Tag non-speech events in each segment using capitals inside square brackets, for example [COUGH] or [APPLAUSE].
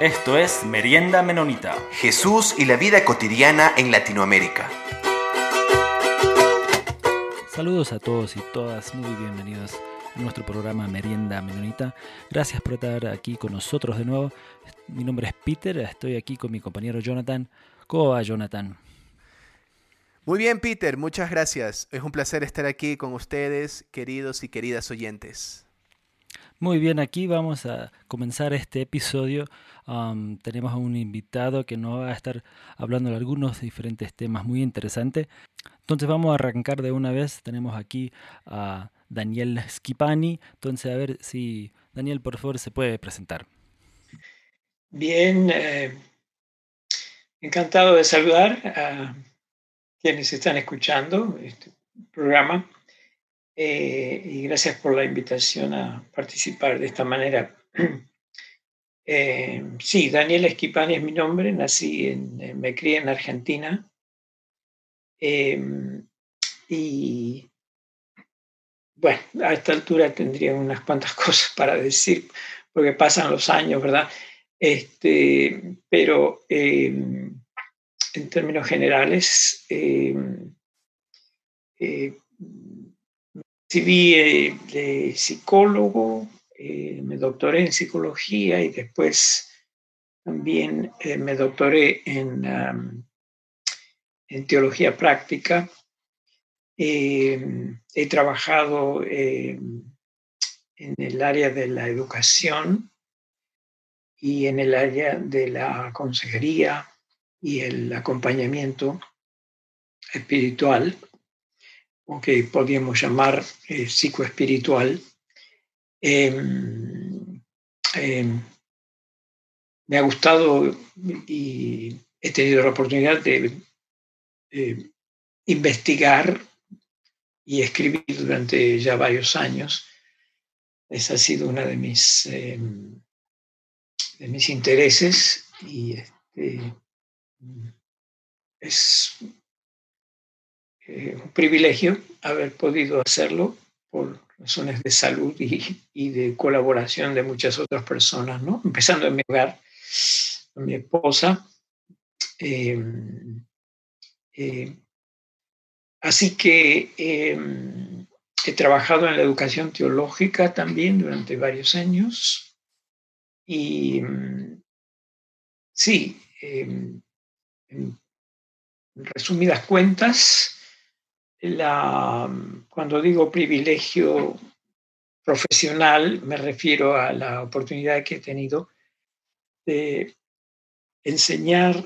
Esto es Merienda Menonita. Jesús y la vida cotidiana en Latinoamérica. Saludos a todos y todas, muy bienvenidos a nuestro programa Merienda Menonita. Gracias por estar aquí con nosotros de nuevo. Mi nombre es Peter, estoy aquí con mi compañero Jonathan. ¿Cómo va Jonathan? Muy bien, Peter, muchas gracias. Es un placer estar aquí con ustedes, queridos y queridas oyentes. Muy bien, aquí vamos a comenzar este episodio tenemos a un invitado que nos va a estar hablando de algunos diferentes temas muy interesantes. Entonces vamos a arrancar de una vez. Tenemos aquí a Daniel Schipani. Entonces a ver si Daniel por favor se puede presentar. Bien, eh, encantado de saludar a quienes están escuchando este programa eh, y gracias por la invitación a participar de esta manera [CLEARS THROAT] eh, sí, Daniel Esquipani es mi nombre, nací en, me crié en Argentina. Em, y bueno, a esta altura tendría unas cuantas [LAUGHS] cosas para decir, porque pasan los años, ¿verdad? Este, pero em, en términos generales, em, eh, recibí eh, de psicólogo, eh, me doctoré en psicología y después también eh, me doctoré en, en teología práctica. He trabajado en el área de la educación y en el área de la consejería y el acompañamiento espiritual, o que podríamos llamar eh, psicoespiritual. Em, em, me ha gustado y he tenido la oportunidad de, investigar y escribir durante ya varios años. Ese ha sido uno de mis, em, de mis intereses y este, es eh, un privilegio haber podido hacerlo por razones de salud y, de colaboración de muchas otras personas, ¿no? Empezando en mi hogar, con mi esposa. Em, eh, así que em, he trabajado en la educación teológica también durante varios años y em, sí, en resumidas cuentas, la, cuando digo privilegio profesional, me refiero a la oportunidad que he tenido de enseñar,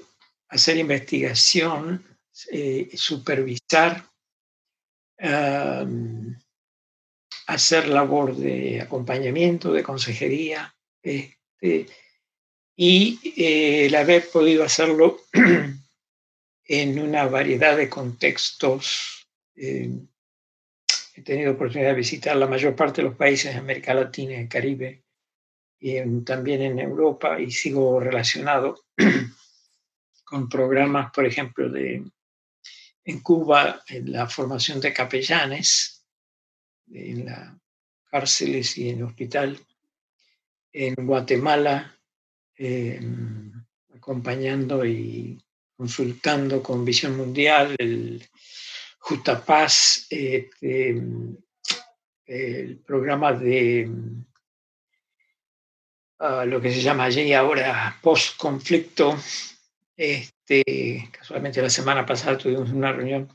hacer investigación, eh, supervisar, hacer labor de acompañamiento, de consejería, este, y eh, el haber podido hacerlo [CLEARS THROAT] en una variedad de contextos eh, he tenido oportunidad de visitar la mayor parte de los países de América Latina el Caribe, y también en Europa, y sigo relacionado [CLEARS THROAT] con programas, por ejemplo, de, en Cuba, en la formación de capellanes, en las cárceles y en el hospital, en Guatemala, em, acompañando y consultando con Visión Mundial Justa Paz, este, el programa de ah, lo que se llama allí ahora post-conflicto. Este, casualmente la semana pasada tuvimos una reunión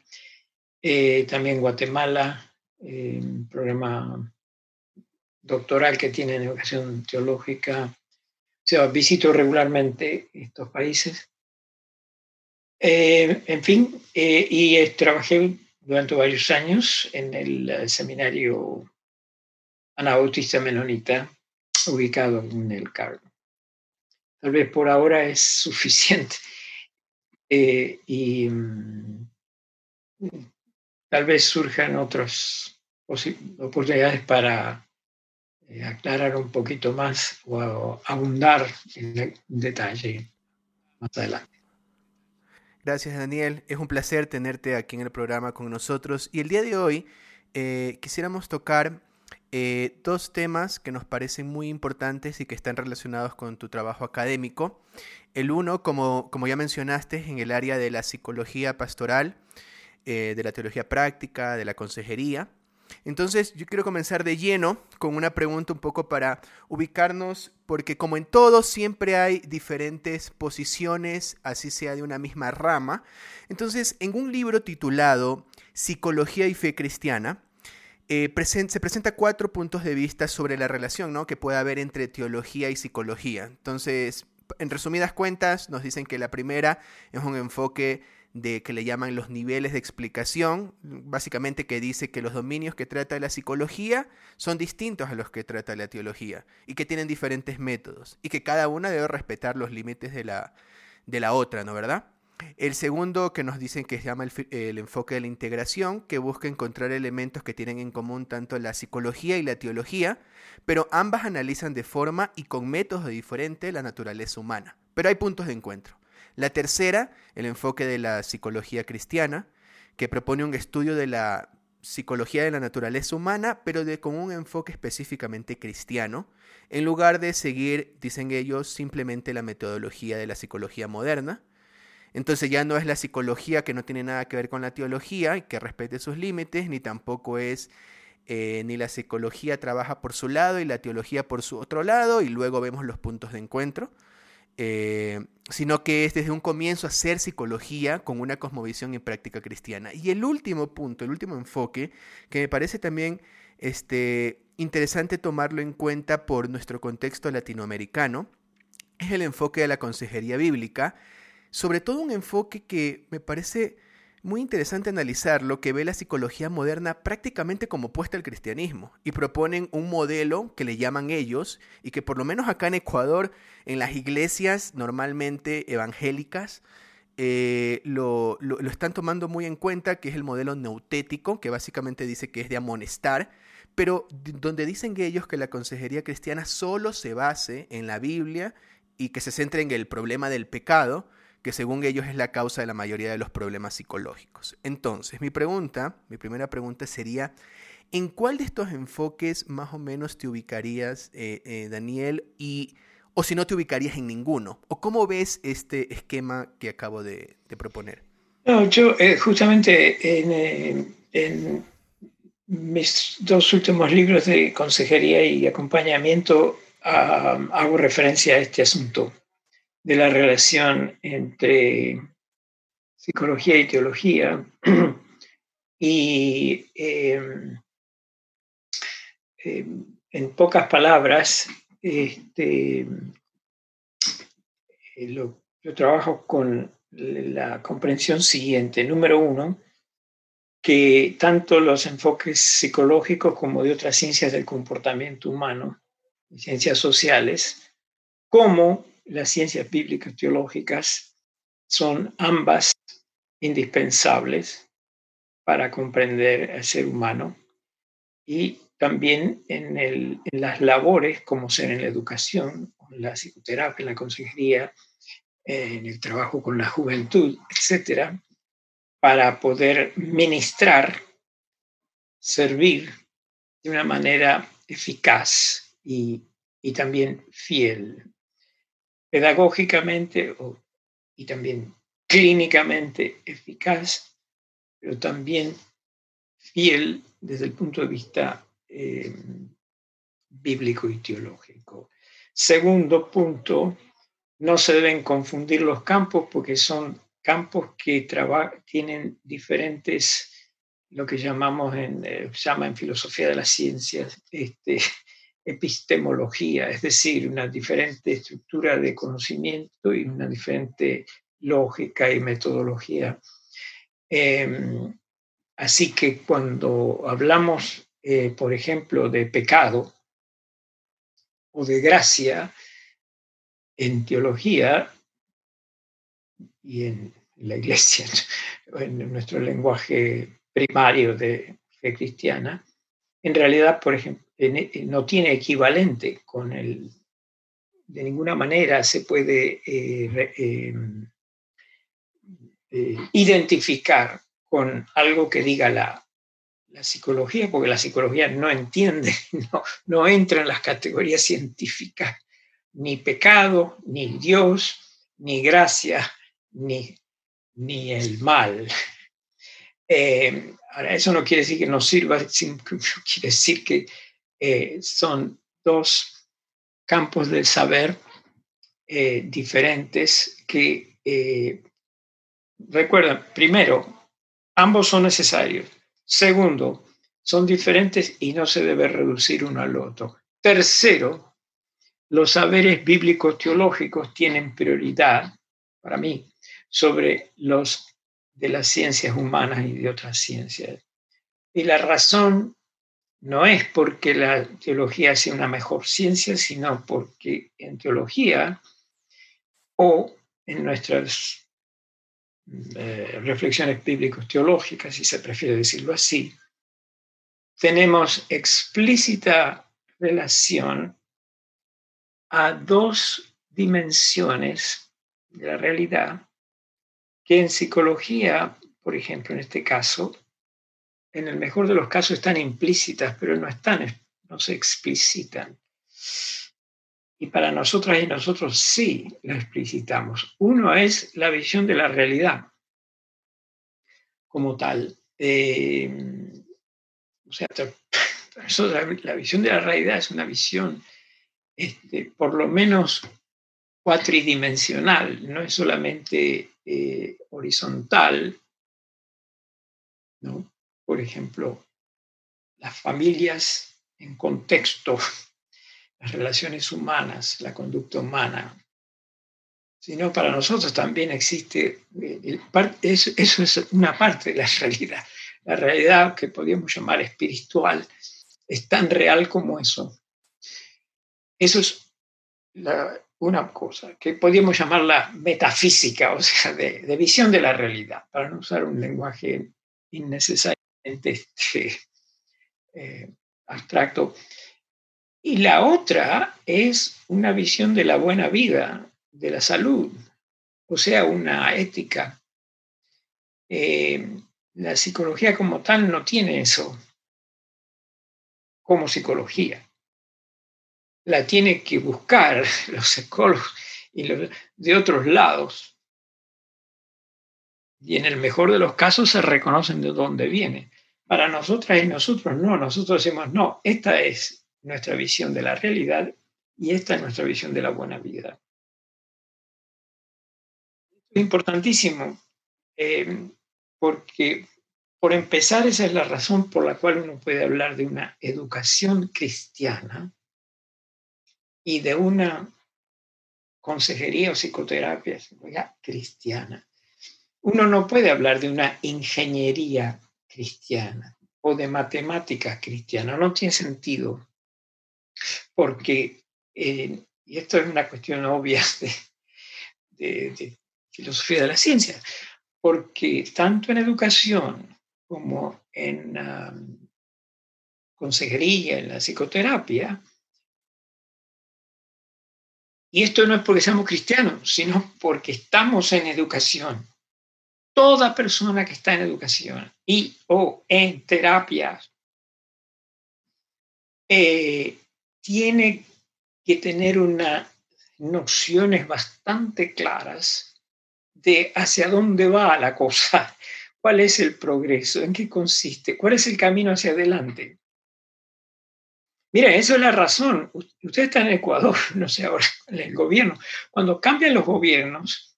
eh, también Guatemala, eh, un programa doctoral que tiene en educación teológica. O sea, visito regularmente estos países eh, en fin, eh, y trabajé durante varios años en el eh, seminario anabautista menonita ubicado en el Cargo. Tal vez por ahora es suficiente [LAUGHS] y mm, tal vez surjan otras oportunidades para aclarar un poquito más o abundar en detalle más adelante. Gracias Daniel, es un placer tenerte aquí en el programa con nosotros y el día de hoy eh, quisiéramos tocar eh, dos temas que nos parecen muy importantes y que están relacionados con tu trabajo académico. El uno, como, como ya mencionaste, en el área de la psicología pastoral, eh, de la teología práctica, de la consejería. Entonces yo quiero comenzar de lleno con una pregunta un poco para ubicarnos, porque como en todo siempre hay diferentes posiciones, así sea de una misma rama. Entonces, en un libro titulado Psicología y Fe Cristiana, eh, se presenta cuatro puntos de vista sobre la relación ¿no? que puede haber entre teología y psicología. Entonces, en resumidas cuentas, nos dicen que la primera es un enfoque de que le llaman los niveles de explicación, básicamente que dice que los dominios que trata la psicología son distintos a los que trata la teología y que tienen diferentes métodos y que cada una debe respetar los límites de la, de la otra, ¿no verdad? El segundo que nos dicen que se llama el, enfoque de la integración, que busca encontrar elementos que tienen en común tanto la psicología y la teología, pero ambas analizan de forma y con métodos diferentes la naturaleza humana. Pero hay puntos de encuentro. La tercera, el enfoque de la psicología cristiana, que propone un estudio de la psicología de la naturaleza humana, pero de, con un enfoque específicamente cristiano, en lugar de seguir, dicen ellos, simplemente la metodología de la psicología moderna. Entonces ya no es la psicología que no tiene nada que ver con la teología y que respete sus límites, ni tampoco es eh, ni la psicología trabaja por su lado y la teología por su otro lado, y luego vemos los puntos de encuentro, eh, sino que es desde un comienzo hacer psicología con una cosmovisión y práctica cristiana. Y el último punto, el último enfoque, que me parece también este, interesante tomarlo en cuenta por nuestro contexto latinoamericano, es el enfoque de la consejería bíblica, sobre todo un enfoque que me parece muy interesante analizarlo, que ve la psicología moderna prácticamente como opuesta al cristianismo y proponen un modelo que le llaman ellos y que por lo menos acá en Ecuador, en las iglesias normalmente evangélicas, eh, lo, lo, están tomando muy en cuenta, que es el modelo neutético, que básicamente dice que es de amonestar, pero donde dicen ellos que la consejería cristiana solo se base en la Biblia y que se centre en el problema del pecado, que según ellos es la causa de la mayoría de los problemas psicológicos. Entonces, mi pregunta, mi primera pregunta sería, ¿en cuál de estos enfoques más o menos te ubicarías, eh, eh, Daniel? Y, o si no te ubicarías en ninguno. ¿O cómo ves este esquema que acabo de, proponer? No, yo eh, justamente en, mis dos últimos libros de consejería y acompañamiento ah, hago referencia a este asunto de la relación entre psicología y teología. [CLEARS THROAT] y em, em, en pocas palabras, este, yo trabajo con la comprensión siguiente. Número uno, que tanto los enfoques psicológicos como de otras ciencias del comportamiento humano, ciencias sociales, como las ciencias bíblicas teológicas son ambas indispensables para comprender al ser humano y también en, las labores, como ser en la educación, en la psicoterapia, en la consejería, en el trabajo con la juventud, etcétera, para poder ministrar, servir de una manera eficaz y, y también fiel pedagógicamente y también clínicamente eficaz, pero también fiel desde el punto de vista eh, bíblico y teológico. Segundo punto, no se deben confundir los campos porque son campos que tienen diferentes, lo que llamamos en, eh, llama en filosofía de las ciencias, este, epistemología, es decir, una diferente estructura de conocimiento y una diferente lógica y metodología. Em, así que cuando hablamos, eh, por ejemplo, de pecado o de gracia, en teología y en la iglesia, [LAUGHS] en nuestro lenguaje primario de fe cristiana, en realidad, por ejemplo, no tiene equivalente con el, de ninguna manera se puede eh, eh, identificar con algo que diga la, psicología, porque la psicología no entiende, [LAUGHS] no, no entra en las categorías científicas, ni pecado, ni Dios, ni gracia, ni, ni el mal. Eh, ahora, eso no quiere decir que no sirva, [LAUGHS] quiere decir que eh, son dos campos del saber eh, diferentes que, recuerden, primero, ambos son necesarios. Segundo, son diferentes y no se debe reducir uno al otro. Tercero, los saberes bíblicos teológicos tienen prioridad, para mí, sobre los de las ciencias humanas y de otras ciencias. Y la razón no es porque la teología sea una mejor ciencia, sino porque en teología o en nuestras eh, reflexiones bíblicos teológicas, si se prefiere decirlo así, tenemos explícita relación a dos dimensiones de la realidad que en psicología, por ejemplo, en este caso, en el mejor de los casos están implícitas, pero no están, no se explicitan. Y para nosotras y nosotros sí lo explicitamos. Uno es la visión de la realidad como tal. Eh, o sea, [LAUGHS] la visión de la realidad es una visión este, por lo menos cuatridimensional, no es solamente eh, horizontal, ¿no? Por ejemplo, las familias en contexto [LAUGHS] las relaciones humanas, la conducta humana, sino para nosotros también existe, eh, eso, es una parte de la [LAUGHS] realidad. La realidad que podríamos llamar espiritual es tan real como eso. Eso es una cosa que podríamos llamar la metafísica, o sea, de, visión de la realidad, para no usar un lenguaje innecesariamente [LAUGHS] este, eh, abstracto. Y la otra es una visión de la buena vida, de la salud, o sea, una ética. Eh, la psicología como tal no tiene eso como psicología. La tiene que buscar [LAUGHS] los psicólogos y de otros lados. Y en el mejor de los casos se reconocen de dónde viene. Para nosotras y nosotros no, nosotros decimos, no, esta es nuestra visión de la realidad y esta es nuestra visión de la buena vida. Es importantísimo eh, porque, por empezar, esa es la razón por la cual uno puede hablar de una educación cristiana y de una consejería o psicoterapia cristiana. Uno no puede hablar de una ingeniería cristiana o de matemáticas cristianas, no tiene sentido porque, eh, y esto es una cuestión obvia de, filosofía de la ciencia, porque tanto en educación como en consejería, en la psicoterapia, y esto no es porque seamos cristianos, sino porque estamos en educación. Toda persona que está en educación y o en terapias eh, tiene que tener unas nociones bastante claras de hacia dónde va la cosa, [LAUGHS] cuál es el progreso, en qué consiste, cuál es el camino hacia adelante. Mira, eso es la razón. Usted está en Ecuador, [LAUGHS] no sé ahora, en el gobierno. Cuando cambian los gobiernos,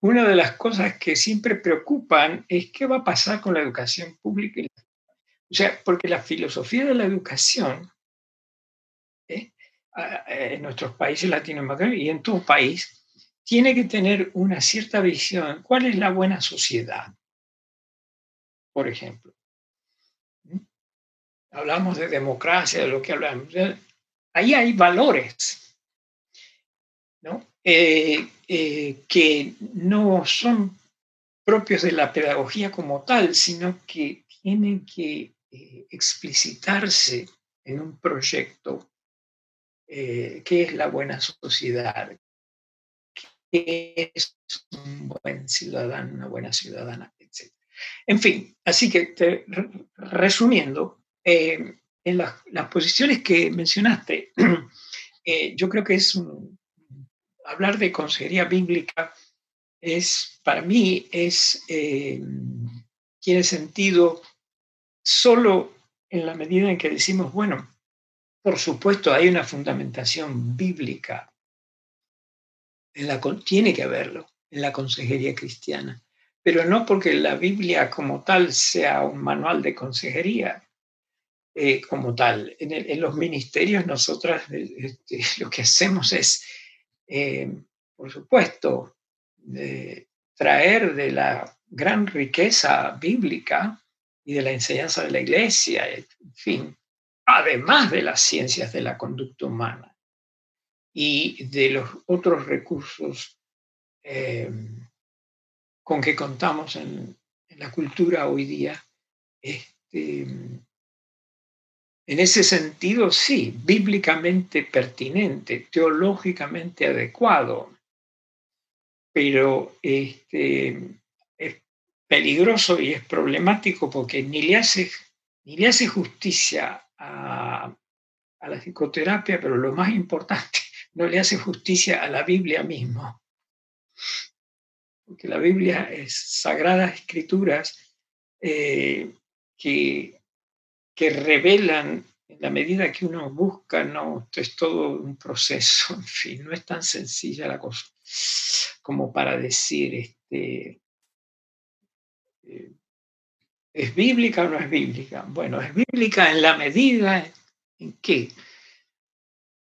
una de las cosas que siempre preocupan es qué va a pasar con la educación pública. O sea, porque la filosofía de la educación en nuestros países latinoamericanos y en tu país, tiene que tener una cierta visión. ¿Cuál es la buena sociedad? Por ejemplo. ¿Mm? Hablamos de democracia, de lo que hablamos. Ahí hay valores, ¿no? Eh, eh, que no son propios de la pedagogía como tal, sino que tienen que eh, explicitarse en un proyecto qué es la buena sociedad, qué es un buen ciudadano, una buena ciudadana, etc. En fin, así que resumiendo, en las, posiciones que mencionaste, [CLEARS THROAT] yo creo que es hablar de consejería bíblica es, para mí, es, eh, tiene sentido solo en la medida en que decimos, bueno, por supuesto hay una fundamentación bíblica, en la, tiene que haberlo en la consejería cristiana, pero no porque la Biblia como tal sea un manual de consejería, eh, como tal. En, los ministerios nosotras este, [LAUGHS] lo que hacemos es, eh, por supuesto, traer de la gran riqueza bíblica y de la enseñanza de la iglesia, en fin, además de las ciencias de la conducta humana y de los otros recursos eh, con que contamos en, en, la cultura hoy día, este, en ese sentido, sí, bíblicamente pertinente, teológicamente adecuado, pero este, es peligroso y es problemático porque ni le hace, ni le hace justicia a, la psicoterapia, pero lo más importante, [LAUGHS] no le hace justicia a la Biblia misma. Porque la Biblia es sagradas escrituras eh, que que revelan en la medida que uno busca, no, es todo un proceso, [LAUGHS] en fin, no es tan sencilla la cosa como para decir, este, eh, ¿es bíblica o no es bíblica? Bueno, es bíblica en la medida en que,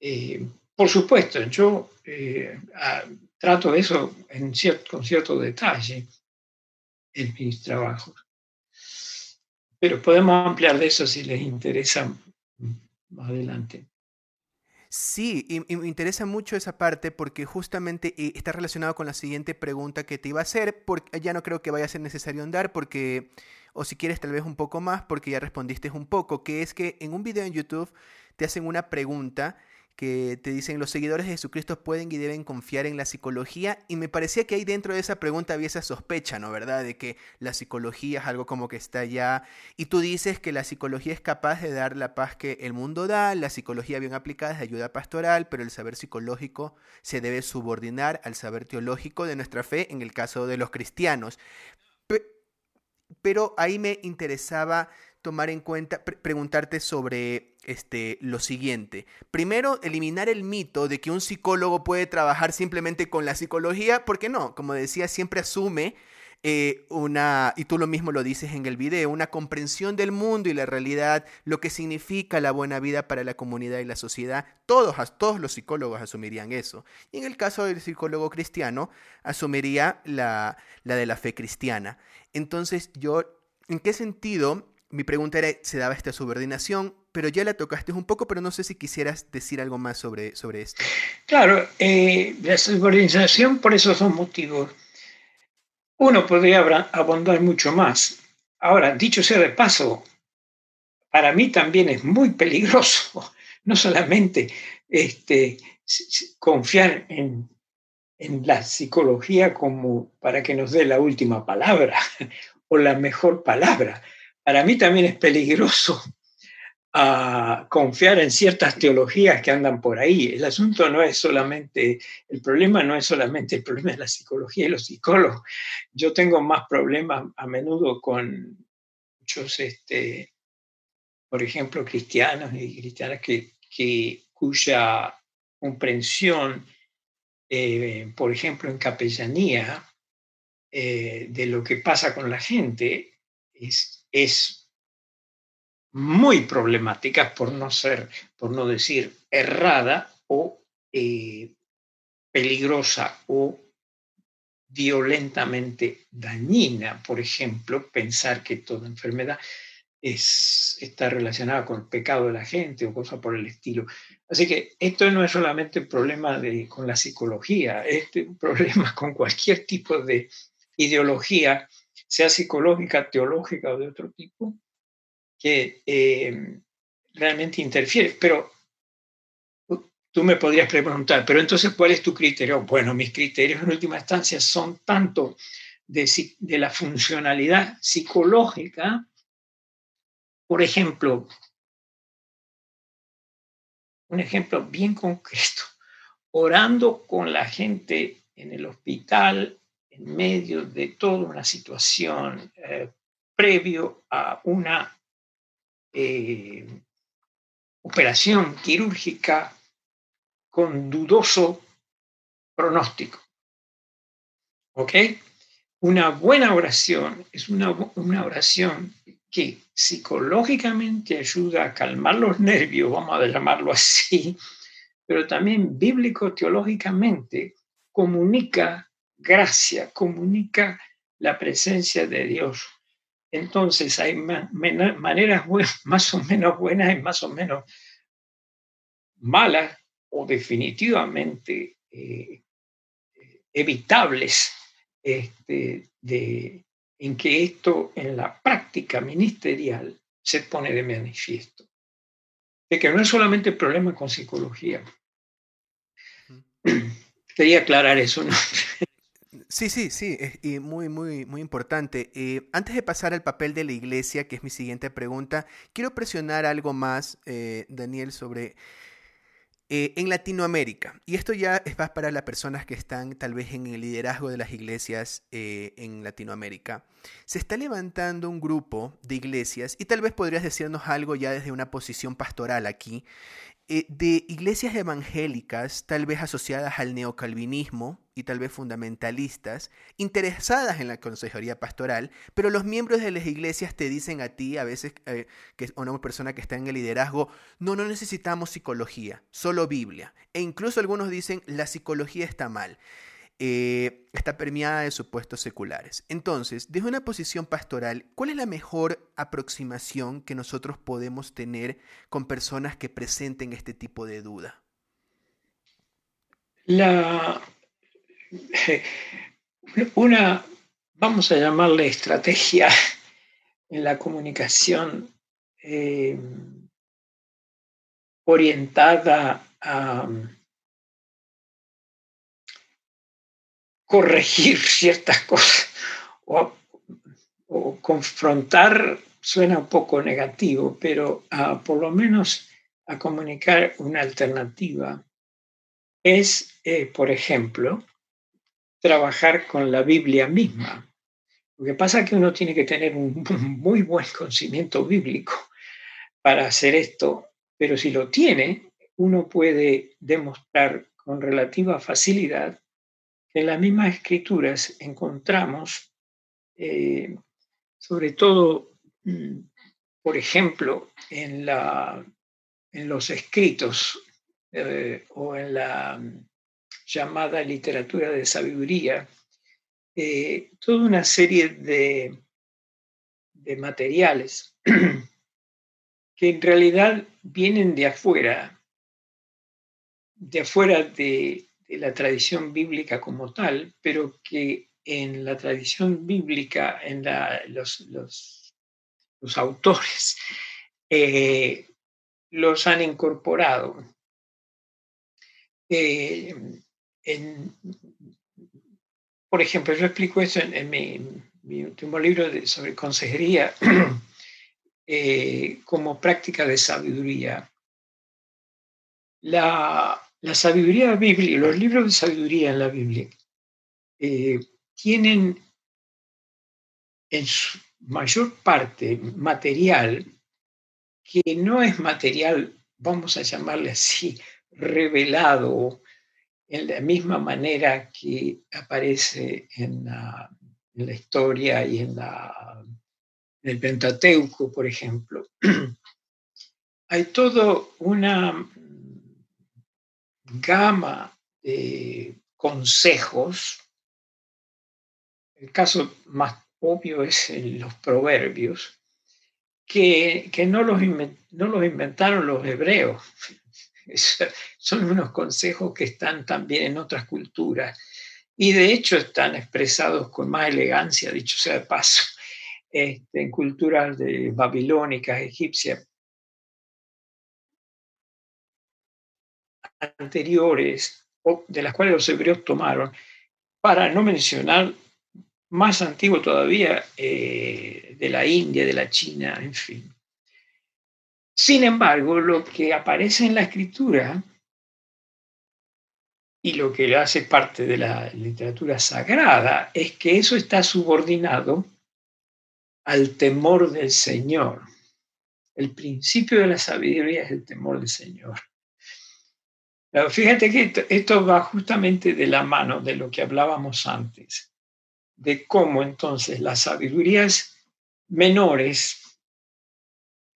eh, por supuesto, yo eh, trato eso en con cierto detalle en mis trabajos. Pero podemos ampliar de eso si les interesa más adelante. Sí, y, me interesa mucho esa parte porque justamente eh, está relacionado con la siguiente pregunta que te iba a hacer, porque ya no creo que vaya a ser necesario andar porque, o si quieres tal vez un poco más, porque ya respondiste un poco, que es que en un video en YouTube te hacen una pregunta que te dicen los seguidores de Jesucristo pueden y deben confiar en la psicología y me parecía que ahí dentro de esa pregunta había esa sospecha, ¿no? ¿Verdad? De que la psicología es algo como que está allá y tú dices que la psicología es capaz de dar la paz que el mundo da, la psicología bien aplicada es ayuda pastoral, pero el saber psicológico se debe subordinar al saber teológico de nuestra fe en el caso de los cristianos. Pero ahí me interesaba tomar en cuenta, preguntarte sobre este, lo siguiente. Primero, eliminar el mito de que un psicólogo puede trabajar simplemente con la psicología, porque no, como decía, siempre asume eh, una, y tú lo mismo lo dices en el video, una comprensión del mundo y la realidad, lo que significa la buena vida para la comunidad y la sociedad. Todos, todos los psicólogos asumirían eso. Y en el caso del psicólogo cristiano, asumiría la, la de la fe cristiana. Entonces, yo, ¿en qué sentido mi pregunta era, ¿se daba esta subordinación? Pero ya la tocaste un poco, pero no sé si quisieras decir algo más sobre, sobre esto. Claro, eh, la subordinación por esos dos motivos. Uno podría abundar mucho más. Ahora, dicho sea de paso, para mí también es muy peligroso, [LAUGHS] no solamente este, confiar en, en la psicología como para que nos dé la última palabra [LAUGHS] o la mejor palabra, para mí también es peligroso [LAUGHS] ah, confiar en ciertas teologías que andan por ahí. El asunto no es solamente, el problema no es solamente el problema de la psicología y los psicólogos. Yo tengo más problemas a menudo con muchos, este, por ejemplo, cristianos y cristianas que, cuya comprensión, eh, por ejemplo, en capellanía, eh, de lo que pasa con la gente es es muy problemática, por no ser, por no decir errada o eh, peligrosa o violentamente dañina. Por ejemplo, pensar que toda enfermedad es, está relacionada con el pecado de la gente o cosas por el estilo. Así que esto no es solamente un problema de, con la psicología, es un problema [LAUGHS] con cualquier tipo de ideología sea psicológica, teológica o de otro tipo, que eh, realmente interfiere. Pero tú me podrías preguntar, pero entonces, ¿cuál es tu criterio? Bueno, mis criterios en última instancia son tanto de, la funcionalidad psicológica, por ejemplo, un ejemplo bien concreto, orando con la gente en el hospital en medio de toda una situación eh, previo a una eh, operación quirúrgica con dudoso pronóstico. ¿Ok? Una buena oración es una, una oración que psicológicamente ayuda a calmar los nervios, vamos a llamarlo así, pero también bíblico-teológicamente comunica gracia, comunica la presencia de Dios. Entonces hay maneras [LAUGHS] más o menos buenas y más o menos malas o definitivamente eh, evitables este, de, en que esto en la práctica ministerial se pone de manifiesto. De que no es solamente problema con psicología. [CLEARS THROAT] Quería aclarar eso. ¿no? [LAUGHS] Sí, sí, sí, y muy, muy, muy importante. Eh, antes de pasar al papel de la iglesia, que es mi siguiente pregunta, quiero presionar algo más, eh, Daniel, sobre eh, en Latinoamérica, y esto ya es más para las personas que están tal vez en el liderazgo de las iglesias en Latinoamérica, se está levantando un grupo de iglesias, y tal vez podrías decirnos algo ya desde una posición pastoral aquí, eh, de iglesias evangélicas, tal vez asociadas al neocalvinismo y tal vez fundamentalistas, interesadas en la consejería pastoral, pero los miembros de las iglesias te dicen a ti, a veces, eh, que es una persona que está en el liderazgo, no, no necesitamos psicología, solo Biblia. E incluso algunos dicen, la psicología está mal. Eh, está permeada de supuestos seculares. Entonces, desde una posición pastoral, ¿cuál es la mejor aproximación que nosotros podemos tener con personas que presenten este tipo de duda? La, [LAUGHS] una, vamos a llamarle estrategia en la comunicación eh, orientada a corregir ciertas cosas o, confrontar suena un poco negativo, pero por lo menos a comunicar una alternativa es, eh, por ejemplo, trabajar con la Biblia misma. Lo que pasa es que uno tiene que tener un [LAUGHS] muy buen conocimiento bíblico para hacer esto, pero si lo tiene, uno puede demostrar con relativa facilidad en las mismas escrituras encontramos, eh, sobre todo, mm, por ejemplo, en, la, en los escritos eh, o en la mm, llamada literatura de sabiduría, eh, toda una serie de, de materiales [CLEARS THROAT] que en realidad vienen de afuera, de afuera de, la tradición bíblica como tal, pero que en la tradición bíblica, en los, los, autores, [LAUGHS] eh, los han incorporado. Eh, por ejemplo, yo explico eso en, mi, último libro sobre consejería [CLEARS THROAT] eh, como práctica de sabiduría. La, la sabiduría bíblica, los libros de sabiduría en la Biblia, eh, tienen en su mayor parte material que no es material, vamos a llamarle así, revelado en la misma manera que aparece en la, historia y en, la, en el Pentateuco, por ejemplo. [CLEARS THROAT] Hay todo una gama de consejos. El caso más obvio es en los proverbios, que, no, los no los inventaron los hebreos. [LAUGHS] son unos consejos que están también en otras culturas y de hecho están expresados con más elegancia, dicho sea de paso, [LAUGHS] este, en culturas de babilónicas, egipcias, anteriores, de las cuales los hebreos tomaron, para no mencionar más antiguo todavía eh, de la India, de la China, en fin. Sin embargo, lo que aparece en la escritura y lo que hace parte de la literatura sagrada es que eso está subordinado al temor del Señor. El principio de la sabiduría es el temor del Señor. Fíjate que esto, va justamente de la mano de lo que hablábamos antes, de cómo entonces las sabidurías menores,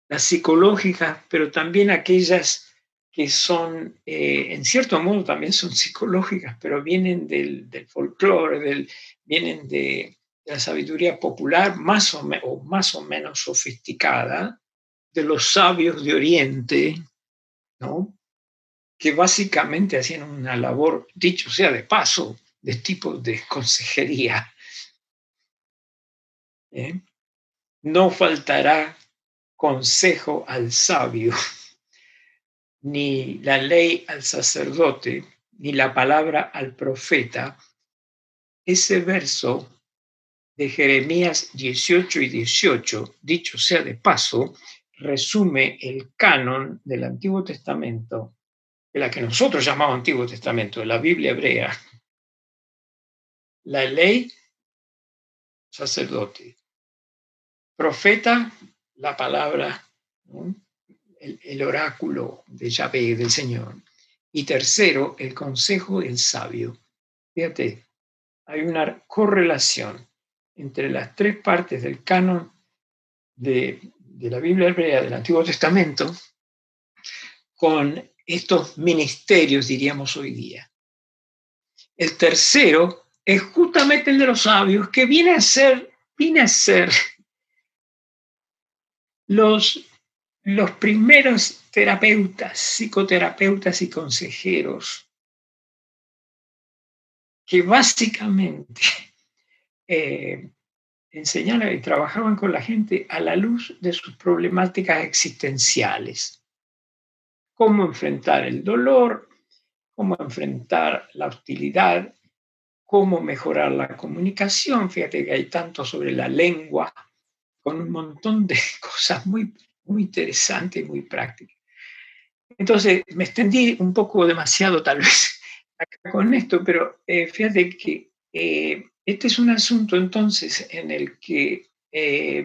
las psicológicas, pero también aquellas que son, eh, en cierto modo también son psicológicas, pero vienen del, del folclore, vienen de, la sabiduría popular más o, o más o menos sofisticada, de los sabios de Oriente, ¿no? Que básicamente hacían una labor, dicho sea de paso, de tipo de consejería. ¿Eh? No faltará consejo al sabio [LAUGHS] ni la ley al sacerdote, ni la palabra al profeta, ese verso de Jeremías 18 y 18, dicho sea de paso, resume el canon del Antiguo Testamento, de la que nosotros llamamos Antiguo Testamento, de la Biblia hebrea. La ley, sacerdote. Profeta, la palabra el, oráculo de Yahvé, del Señor. Y tercero, el consejo del sabio. Fíjate, hay una correlación entre las tres partes del canon de, de la Biblia hebrea del Antiguo Testamento con estos ministerios, diríamos hoy día. El tercero es justamente el de los sabios, que viene a ser, viene a ser los los primeros terapeutas, psicoterapeutas y consejeros que básicamente eh, enseñaban y trabajaban con la gente a la luz de sus problemáticas existenciales. Cómo enfrentar el dolor, cómo enfrentar la hostilidad, cómo mejorar la comunicación. Fíjate que hay tanto sobre la lengua, con un montón de [LAUGHS] cosas muy muy interesante y muy práctica. Entonces, me extendí un poco demasiado tal [LAUGHS] vez acá con esto, pero eh, fíjate que eh, este es un asunto entonces en el que eh,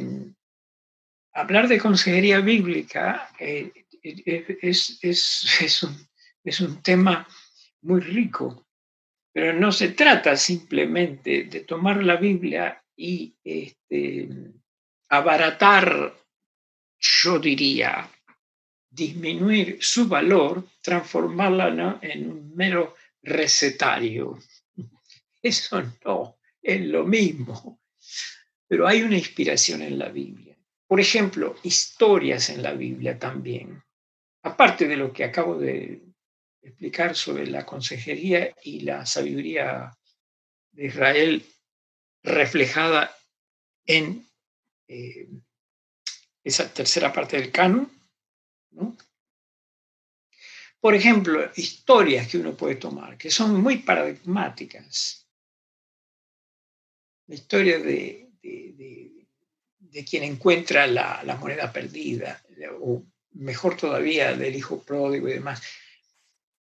hablar de consejería bíblica es, es, un, es un tema muy rico, pero no se trata simplemente de tomar la Biblia y este, abaratar yo diría, disminuir su valor, transformarla en un mero recetario. Eso no es lo mismo. Pero hay una inspiración en la Biblia. Por ejemplo, historias en la Biblia también. Aparte de lo que acabo de explicar sobre la consejería y la sabiduría de Israel reflejada en eh, esa tercera parte del canon. Por ejemplo, historias que uno puede tomar, que son muy paradigmáticas. La historia de, de, quien encuentra la, la, moneda perdida, o mejor todavía, del hijo pródigo y demás.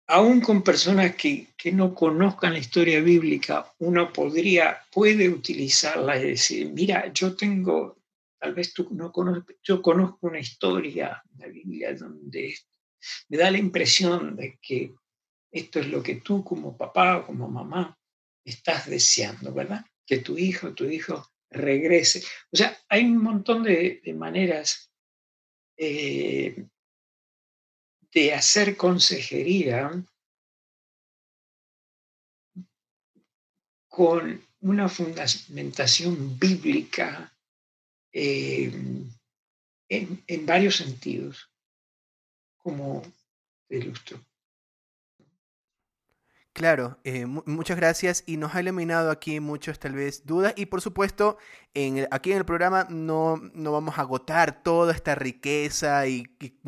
Aún con personas que, que no conozcan la historia bíblica, uno podría, puede utilizarla y decir, mira, yo tengo Tal vez tú no conoces, yo conozco una historia de la Biblia donde me da la impresión de que esto es lo que tú como papá o como mamá estás deseando, ¿verdad? Que tu hijo, tu hijo regrese. O sea, hay un montón de, maneras eh, de hacer consejería con una fundamentación bíblica eh, en, varios sentidos, como te ilustro. Claro, eh, muchas gracias y nos ha eliminado aquí muchas tal vez dudas y por supuesto en aquí en el programa no, no, vamos a agotar toda esta riqueza y,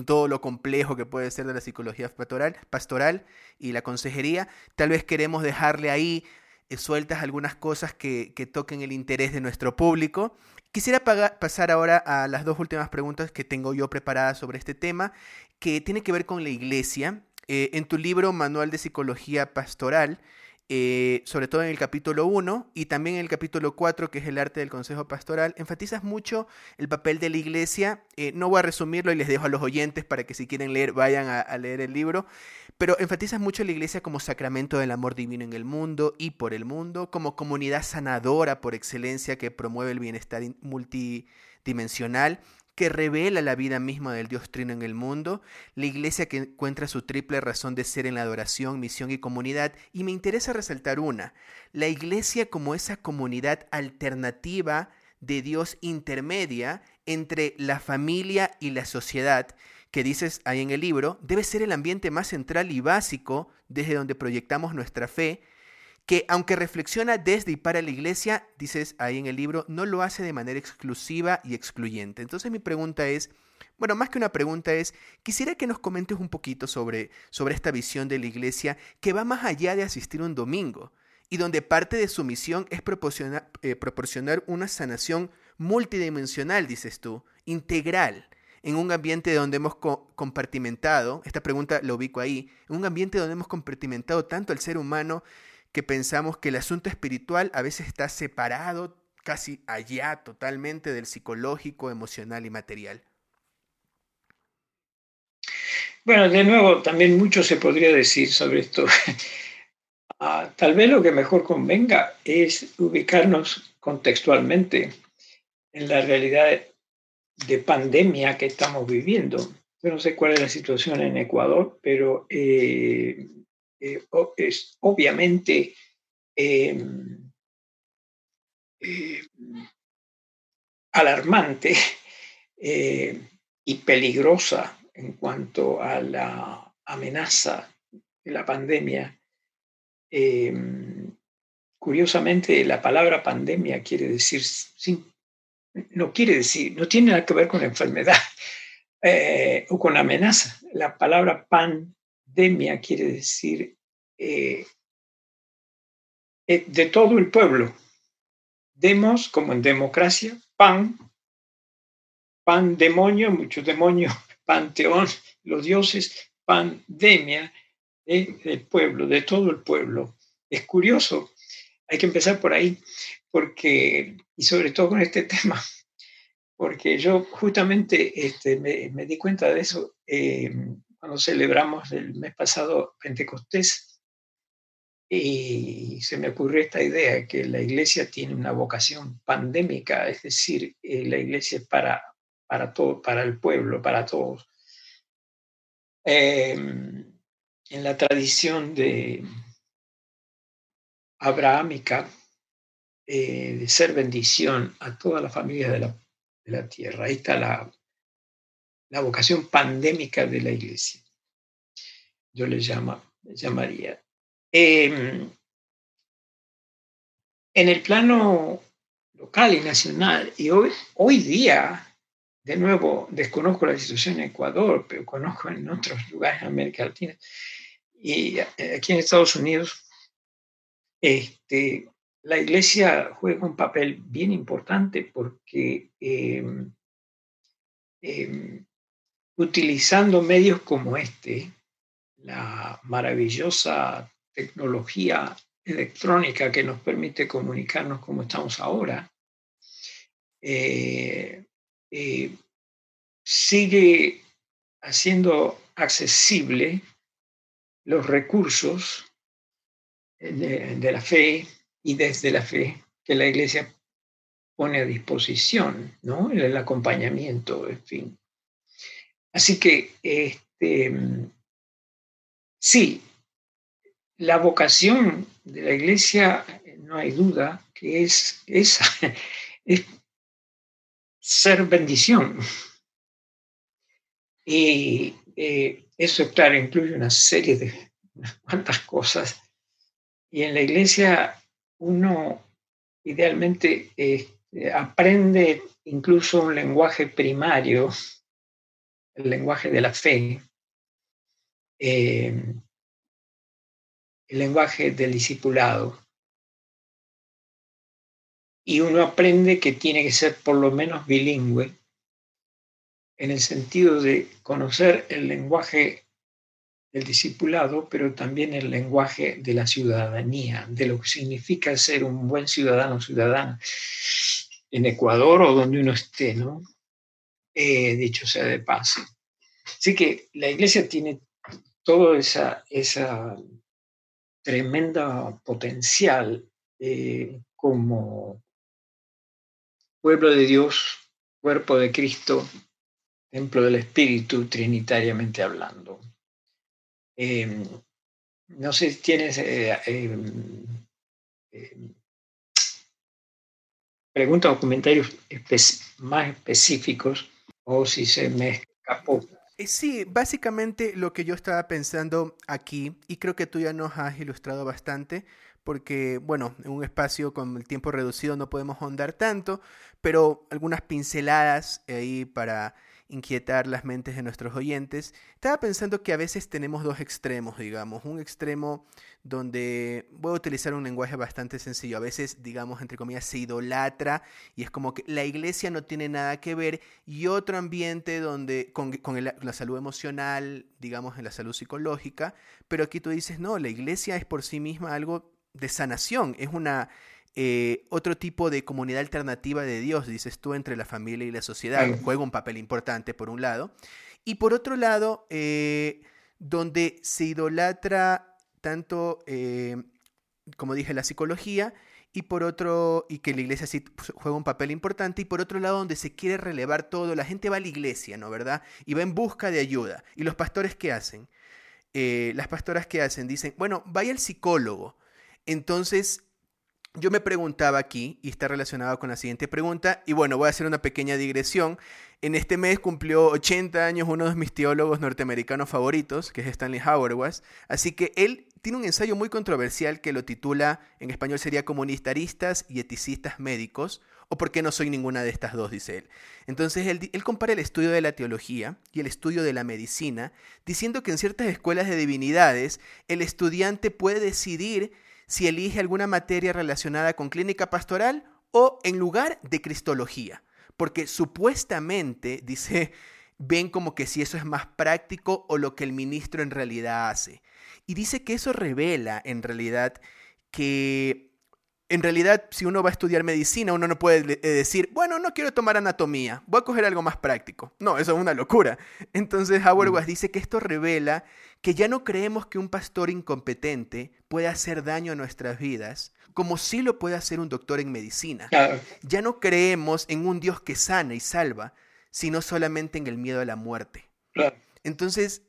todo lo complejo que puede ser de la psicología pastoral, pastoral y la consejería. Tal vez queremos dejarle ahí eh, sueltas algunas cosas que, que, toquen el interés de nuestro público. Quisiera pasar ahora a las dos últimas preguntas que tengo yo preparadas sobre este tema, que tiene que ver con la iglesia. Eh, en tu libro Manual de Psicología Pastoral, eh, sobre todo en el capítulo 1 y también en el capítulo 4, que es el arte del consejo pastoral, enfatizas mucho el papel de la iglesia. Eh, no voy a resumirlo y les dejo a los oyentes para que si quieren leer vayan a, leer el libro, pero enfatizas mucho la iglesia como sacramento del amor divino en el mundo y por el mundo, como comunidad sanadora por excelencia que promueve el bienestar multidimensional que revela la vida misma del Dios Trino en el mundo, la iglesia que encuentra su triple razón de ser en la adoración, misión y comunidad, y me interesa resaltar una, la iglesia como esa comunidad alternativa de Dios intermedia entre la familia y la sociedad, que dices ahí en el libro, debe ser el ambiente más central y básico desde donde proyectamos nuestra fe, que aunque reflexiona desde y para la iglesia, dices ahí en el libro, no lo hace de manera exclusiva y excluyente. Entonces mi pregunta es, bueno, más que una pregunta es, quisiera que nos comentes un poquito sobre, sobre esta visión de la iglesia que va más allá de asistir un domingo y donde parte de su misión es proporcionar, eh, proporcionar una sanación multidimensional, dices tú, integral, en un ambiente donde hemos compartimentado, esta pregunta lo ubico ahí, en un ambiente donde hemos compartimentado tanto al ser humano que pensamos que el asunto espiritual a veces está separado casi allá totalmente del psicológico, emocional y material. Bueno, de nuevo, también mucho se podría decir sobre esto. [LAUGHS] Ah, tal vez lo que mejor convenga es ubicarnos contextualmente en la realidad de pandemia que estamos viviendo. Yo no sé cuál es la situación en Ecuador, pero eh, eh, es obviamente em, eh, alarmante [LAUGHS] eh, y peligrosa en cuanto a la amenaza de la pandemia. Em, curiosamente, la palabra pandemia quiere decir, no quiere decir, no tiene nada que ver con enfermedad [LAUGHS] o con amenaza. La palabra pan demia quiere decir eh, eh, de todo el pueblo. Demos, como en democracia, pan, pan demonio, mucho demonio, [LAUGHS] panteón, los dioses, pandemia del pueblo, de todo el pueblo. Es curioso, hay que empezar por ahí, porque, y sobre todo con este [LAUGHS] tema, porque yo justamente este, me, di cuenta de eso eh, cuando celebramos el mes pasado Pentecostés, y se me ocurrió esta idea que la iglesia tiene una vocación pandémica, es decir, eh, la iglesia es para, para todo, para el pueblo, para todos. Em, en la tradición de abrahámica, eh, de ser bendición a toda la familia de la, de la tierra. Ahí está la, la vocación pandémica de la iglesia. Yo le, llama, llamaría. Em, en el plano local y nacional, y hoy, hoy día, de nuevo, desconozco la situación en Ecuador, pero conozco en otros lugares en América Latina, y eh, aquí en Estados Unidos, este, la iglesia juega un papel bien importante porque eh, utilizando medios como este, la maravillosa tecnología electrónica que nos permite comunicarnos como estamos ahora, eh, eh, sigue haciendo accesible los recursos de, de, la fe y desde la fe que la Iglesia pone a disposición, ¿no? El acompañamiento, en fin. Así que, este, sí, la vocación de la iglesia, no hay duda, que es esa, [LAUGHS] es ser bendición. Y eh, eso, claro, incluye una serie de cuantas cosas. Y en la iglesia uno idealmente este, aprende incluso un lenguaje primario el lenguaje de la fe, eh, el lenguaje del discipulado, y uno aprende que tiene que ser por lo menos bilingüe en el sentido de conocer el lenguaje del discipulado, pero también el lenguaje de la ciudadanía, de lo que significa ser un buen ciudadano o ciudadana en Ecuador o donde uno esté, ¿no? Eh, dicho sea de paso. Así que la iglesia tiene todo esa, esa tremenda potencial eh, como pueblo de Dios, cuerpo de Cristo, templo del Espíritu, trinitariamente hablando. Em, no sé si tienes eh, em, em, preguntas o comentarios más específicos o si se me escapó. Eh, sí, básicamente lo que yo estaba pensando aquí, y creo que tú ya nos has ilustrado bastante, porque, bueno, en un espacio con el tiempo reducido no podemos ahondar tanto, pero algunas pinceladas ahí para inquietar las mentes de nuestros oyentes. Estaba pensando que a veces tenemos dos extremos, digamos. Un extremo donde voy a utilizar un lenguaje bastante sencillo. A veces, digamos, entre comillas, se idolatra y es como que la iglesia no tiene nada que ver y otro ambiente donde con, la salud emocional, digamos, en la salud psicológica. Pero aquí tú dices, no, la iglesia es por sí misma algo de sanación, es una eh, otro tipo de comunidad alternativa de Dios, dices tú, entre la familia y la sociedad, juega un papel importante por un lado, y por otro lado, eh, donde se idolatra tanto, eh, como dije, la psicología, y por otro, y que la iglesia sí juega un papel importante, y por otro lado, donde se quiere relevar todo, la gente va a la iglesia, ¿no? ¿Verdad? Y va en busca de ayuda. ¿Y los pastores qué hacen? las pastoras qué hacen? Dicen, bueno, vaya al psicólogo. Entonces, yo me preguntaba aquí, y está relacionado con la siguiente pregunta, y bueno, voy a hacer una pequeña digresión. En este mes cumplió 80 años uno de mis teólogos norteamericanos favoritos, que es Stanley Hauerwas, así que él tiene un ensayo muy controversial que lo titula, en español sería Comunistaristas y Eticistas Médicos, o por qué no soy ninguna de estas dos, dice él. Entonces él compara el estudio de la teología y el estudio de la medicina, diciendo que en ciertas escuelas de divinidades el estudiante puede decidir si elige alguna materia relacionada con clínica pastoral o en lugar de cristología, porque supuestamente, [LAUGHS] dice, ven como que si eso es más práctico o lo que el ministro en realidad hace. Y dice que eso revela en realidad que en realidad, si uno va a estudiar medicina, uno no puede eh, decir, bueno, no quiero tomar anatomía, voy a coger algo más práctico. No, eso es una locura. Entonces, Howard mm. dice que esto revela que ya no creemos que un pastor incompetente puede hacer daño a nuestras vidas, como sí lo puede hacer un doctor en medicina. Ya no creemos en un Dios que sana y salva, sino solamente en el miedo a la muerte. Entonces,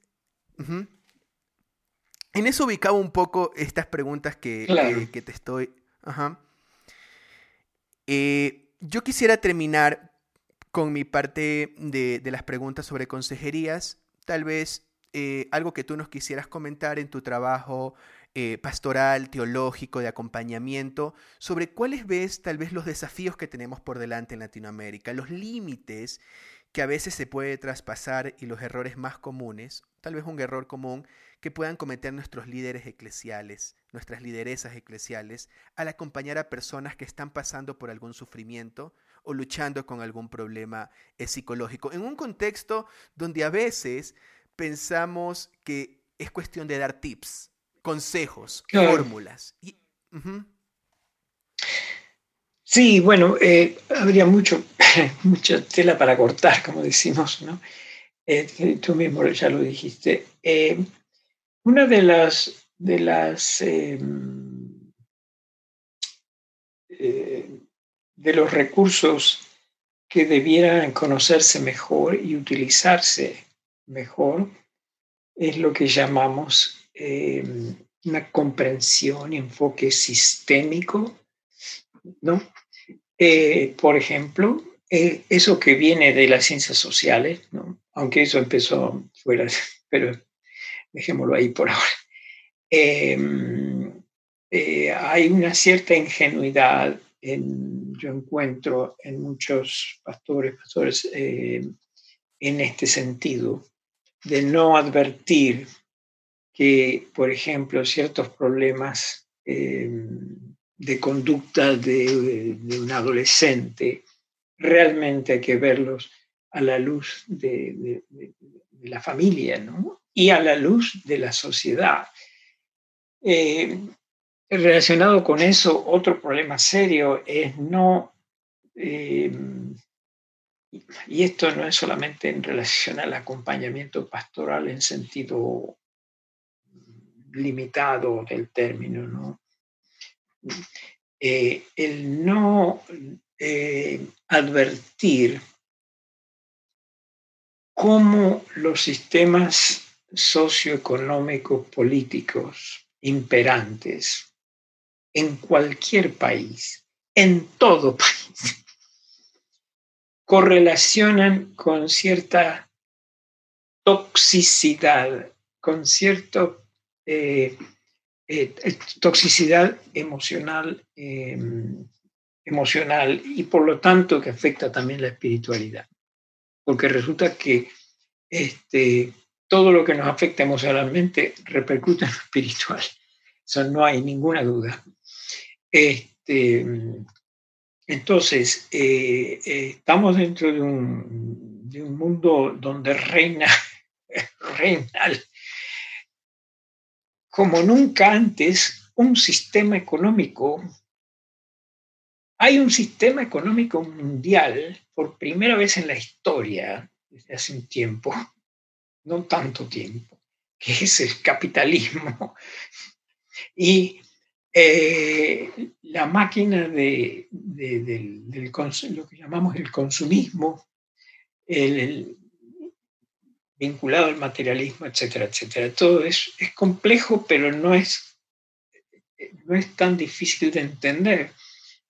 en eso ubicaba un poco estas preguntas que, que te estoy Ajá. Eh, yo quisiera terminar con mi parte de, las preguntas sobre consejerías. Tal vez eh, algo que tú nos quisieras comentar en tu trabajo eh, pastoral, teológico, de acompañamiento, sobre cuáles ves tal vez los desafíos que tenemos por delante en Latinoamérica, los límites que a veces se puede traspasar y los errores más comunes, tal vez un error común que puedan cometer nuestros líderes eclesiales, nuestras lideresas eclesiales, al acompañar a personas que están pasando por algún sufrimiento o luchando con algún problema eh, psicológico, en un contexto donde a veces pensamos que es cuestión de dar tips, consejos, fórmulas. Sí, bueno, eh, habría mucho, [LAUGHS] mucha tela para cortar, como decimos, ¿no? Eh, tú mismo ya lo dijiste. Una de las, de las em, eh, de los recursos que debieran conocerse mejor y utilizarse mejor es lo que llamamos em, una comprensión enfoque sistémico, ¿no? Eh, por ejemplo, eh, eso que viene de las ciencias sociales, ¿no? aunque eso empezó fuera, [LAUGHS] pero dejémoslo ahí por ahora. Em, eh, hay una cierta ingenuidad, en, yo encuentro en muchos pastores, pastores, eh, en este sentido, de no advertir que, por ejemplo, ciertos problemas em, de conducta de, un adolescente, realmente hay que verlos a la luz de, la familia y a la luz de la sociedad. Eh, relacionado con eso, otro problema serio es no, eh, y esto no es solamente en relación al acompañamiento pastoral en sentido limitado del término, ¿no? Eh, el no advertir cómo los sistemas socioeconómicos políticos imperantes en cualquier país, en todo país, correlacionan con cierta toxicidad, con cierto eh, eh, toxicidad emocional, em, emocional y por lo tanto que afecta también la espiritualidad. Porque resulta que este, todo lo que nos afecta emocionalmente repercute en lo espiritual. Eso no hay ninguna duda. Este, entonces, eh, estamos dentro de un, de un, mundo donde reina, [LAUGHS] reina como nunca antes un sistema económico. Hay un sistema económico mundial por primera vez en la historia, desde hace un tiempo, no tanto tiempo, que es el capitalismo. [LAUGHS] Y eh, la máquina de, lo que llamamos el consumismo, el, vinculado al materialismo, etcétera, etcétera. Todo es, es complejo, pero no es, no es tan difícil de entender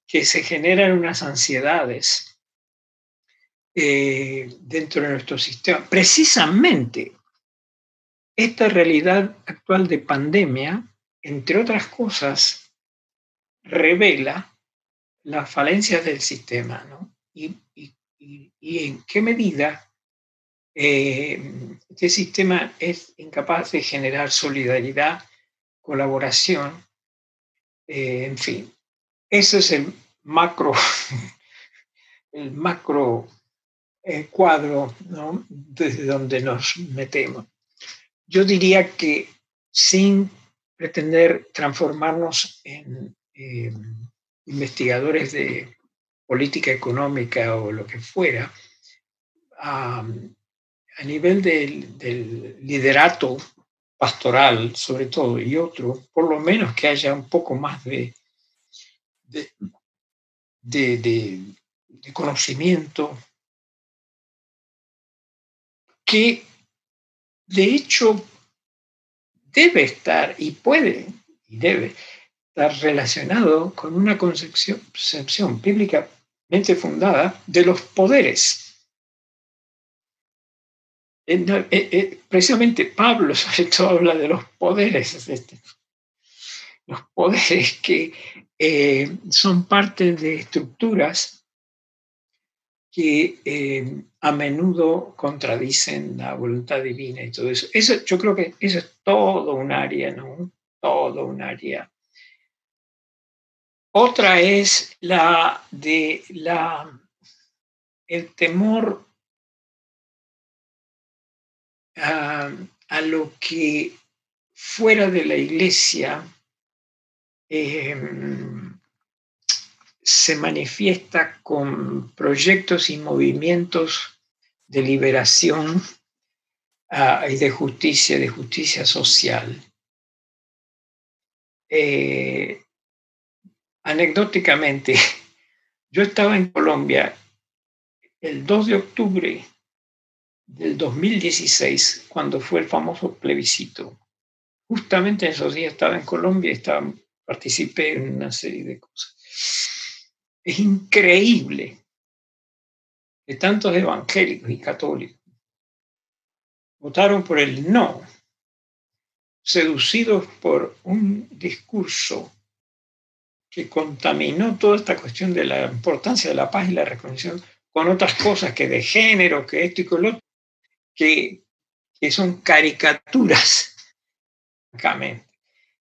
que se generan unas ansiedades eh, dentro de nuestro sistema. Precisamente esta realidad actual de pandemia, entre otras cosas, revela las falencias del sistema, ¿no? y, y en qué medida eh, este sistema es incapaz de generar solidaridad, colaboración, eh, en fin. Ese es el macro, [LAUGHS] el macro eh, cuadro desde donde nos metemos. Yo diría que sin pretender transformarnos en investigadores de política económica o lo que fuera, a nivel del, liderato pastoral, sobre todo, y otro, por lo menos que haya un poco más de, de, conocimiento, que de hecho debe estar y puede y debe estar relacionado con una concepción, concepción bíblicamente fundada de los poderes. Precisamente Pablo [LAUGHS] sobre todo habla de los poderes, los poderes que eh, son parte de estructuras que a menudo contradicen la voluntad divina y todo eso. eso. Yo creo que eso es todo un área, ¿no? Todo un área. Otra es la de la, el temor a, lo que fuera de la iglesia em, se manifiesta con proyectos y movimientos de liberación ah, y de justicia, de justicia social. Eh, anecdóticamente, [LAUGHS] yo estaba en Colombia el 2 de octubre del 2016, cuando fue el famoso plebiscito. Justamente en esos días estaba en Colombia estaba, participé en una serie de cosas. Es increíble que tantos evangélicos y católicos votaron por el no, seducidos por un discurso que contaminó toda esta cuestión de la importancia de la paz y la reconciliación con otras cosas que de género, que esto y con lo otro, que, son caricaturas.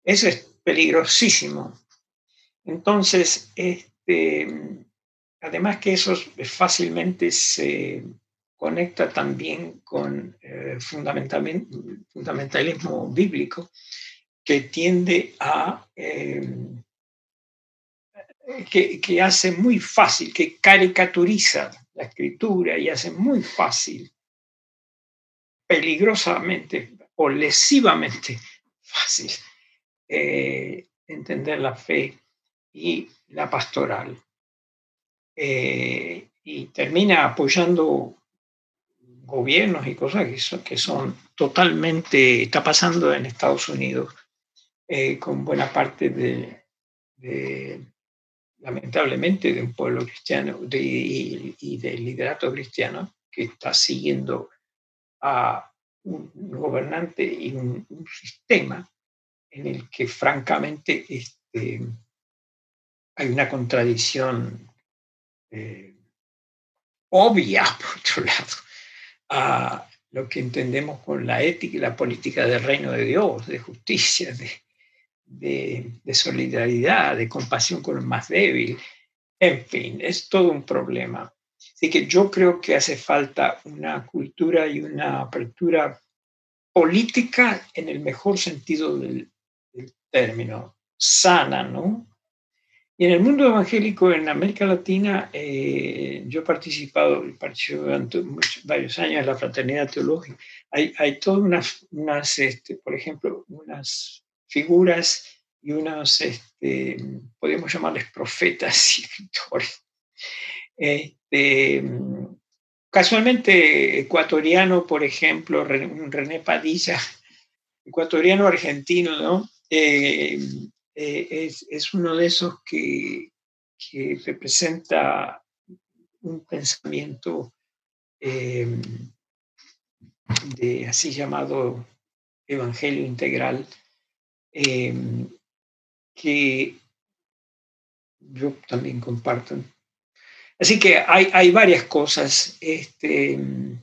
Eso es peligrosísimo. Entonces, este, además que eso fácilmente se conecta también con eh, fundamentalismo bíblico que tiende a, eh, que, que, hace muy fácil, que caricaturiza la escritura y hace muy fácil, peligrosamente o lesivamente [LAUGHS] fácil, eh, entender la fe y la pastoral. y termina apoyando gobiernos y cosas que son, que son totalmente, está pasando en Estados Unidos eh, con buena parte de, lamentablemente, de un pueblo cristiano y, del liderato cristiano que está siguiendo a un gobernante y un, sistema en el que francamente este, hay una contradicción eh, obvia, [LAUGHS] por otro lado, a lo que entendemos con la ética y la política del reino de Dios, de justicia, de, de, solidaridad, de compasión con el más débil. En fin, es todo un problema. Así que yo creo que hace falta una cultura y una apertura política en el mejor sentido del, del término, sana, ¿no? Y en el mundo evangélico en América Latina, eh, yo he participado, durante varios años en la fraternidad teológica. Hay, hay todas unas, unas este, por ejemplo, unas figuras y unos, este, podemos llamarles profetas y escritores. Este, casualmente ecuatoriano, por ejemplo, René Padilla, ecuatoriano argentino, ¿no? Eh, eh, es, uno de esos que, representa un pensamiento em, de así llamado evangelio integral, em, que yo también comparto. Así que hay, hay varias cosas este, em,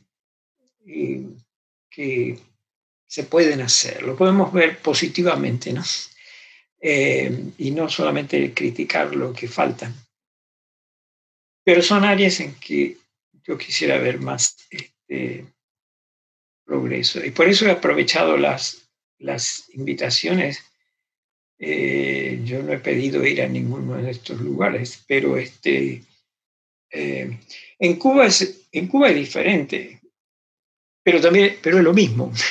que se pueden hacer, lo podemos ver positivamente, ¿no? Eh, y no solamente criticar lo que falta. Pero son áreas en que yo quisiera ver más este, progreso. Y por eso he aprovechado las, las invitaciones. Eh, yo no he pedido ir a ninguno de estos lugares, pero este, eh, en, Cuba es, en Cuba es diferente, pero también pero es lo mismo. [LAUGHS]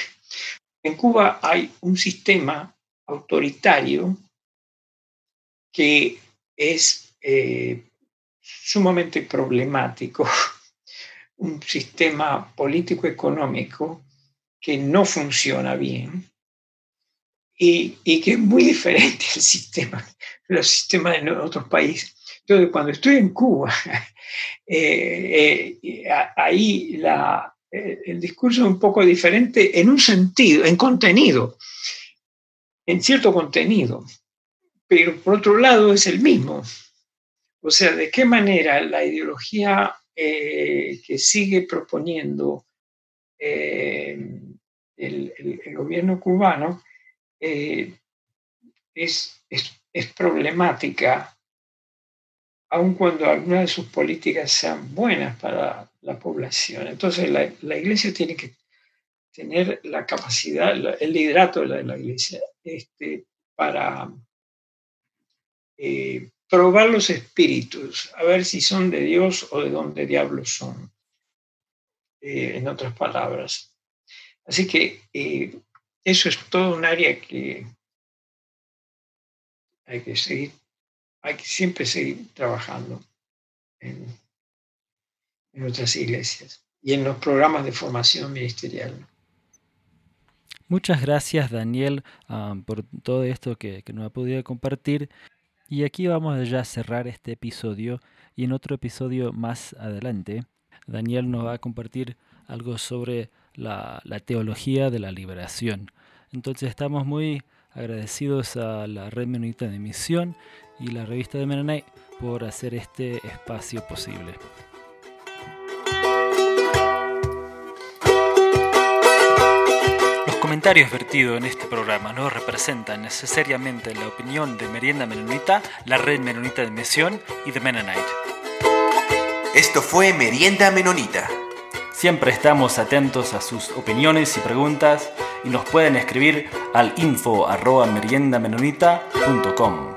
En Cuba hay un sistema autoritario que es eh, sumamente problemático, [LAUGHS] un sistema político-económico que no funciona bien y, que es muy [LAUGHS] diferente al sistema, los sistemas de otros países. Entonces, cuando estoy en Cuba, [LAUGHS] eh, eh, ahí la, el discurso es un poco diferente en un sentido, en contenido, en cierto contenido pero por otro lado es el mismo. O sea, ¿de qué manera la ideología eh, que sigue proponiendo eh, el, gobierno cubano eh, es, es, problemática, aun cuando algunas de sus políticas sean buenas para la población? Entonces la, la iglesia tiene que tener la capacidad, el liderato de la, de la iglesia este, para eh, probar los espíritus, a ver si son de Dios o de dónde diablos son, eh, en otras palabras. Así que eh, eso es todo un área que hay que seguir, hay que siempre seguir trabajando en, en nuestras iglesias y en los programas de formación ministerial. Muchas gracias Daniel ah, por todo esto que, nos ha podido compartir. Y aquí vamos ya a cerrar este episodio y en otro episodio más adelante, Daniel nos va a compartir algo sobre la, teología de la liberación. Entonces estamos muy agradecidos a la Red Menonita de Misión y la revista de Mennonite por hacer este espacio posible. Comentarios vertidos en este programa no representan necesariamente la opinión de Merienda Menonita, la Red Menonita de Misión y de Mennonite. Esto fue Merienda Menonita. Siempre estamos atentos a sus opiniones y preguntas y nos pueden escribir al info arroba meriendamenonita.com.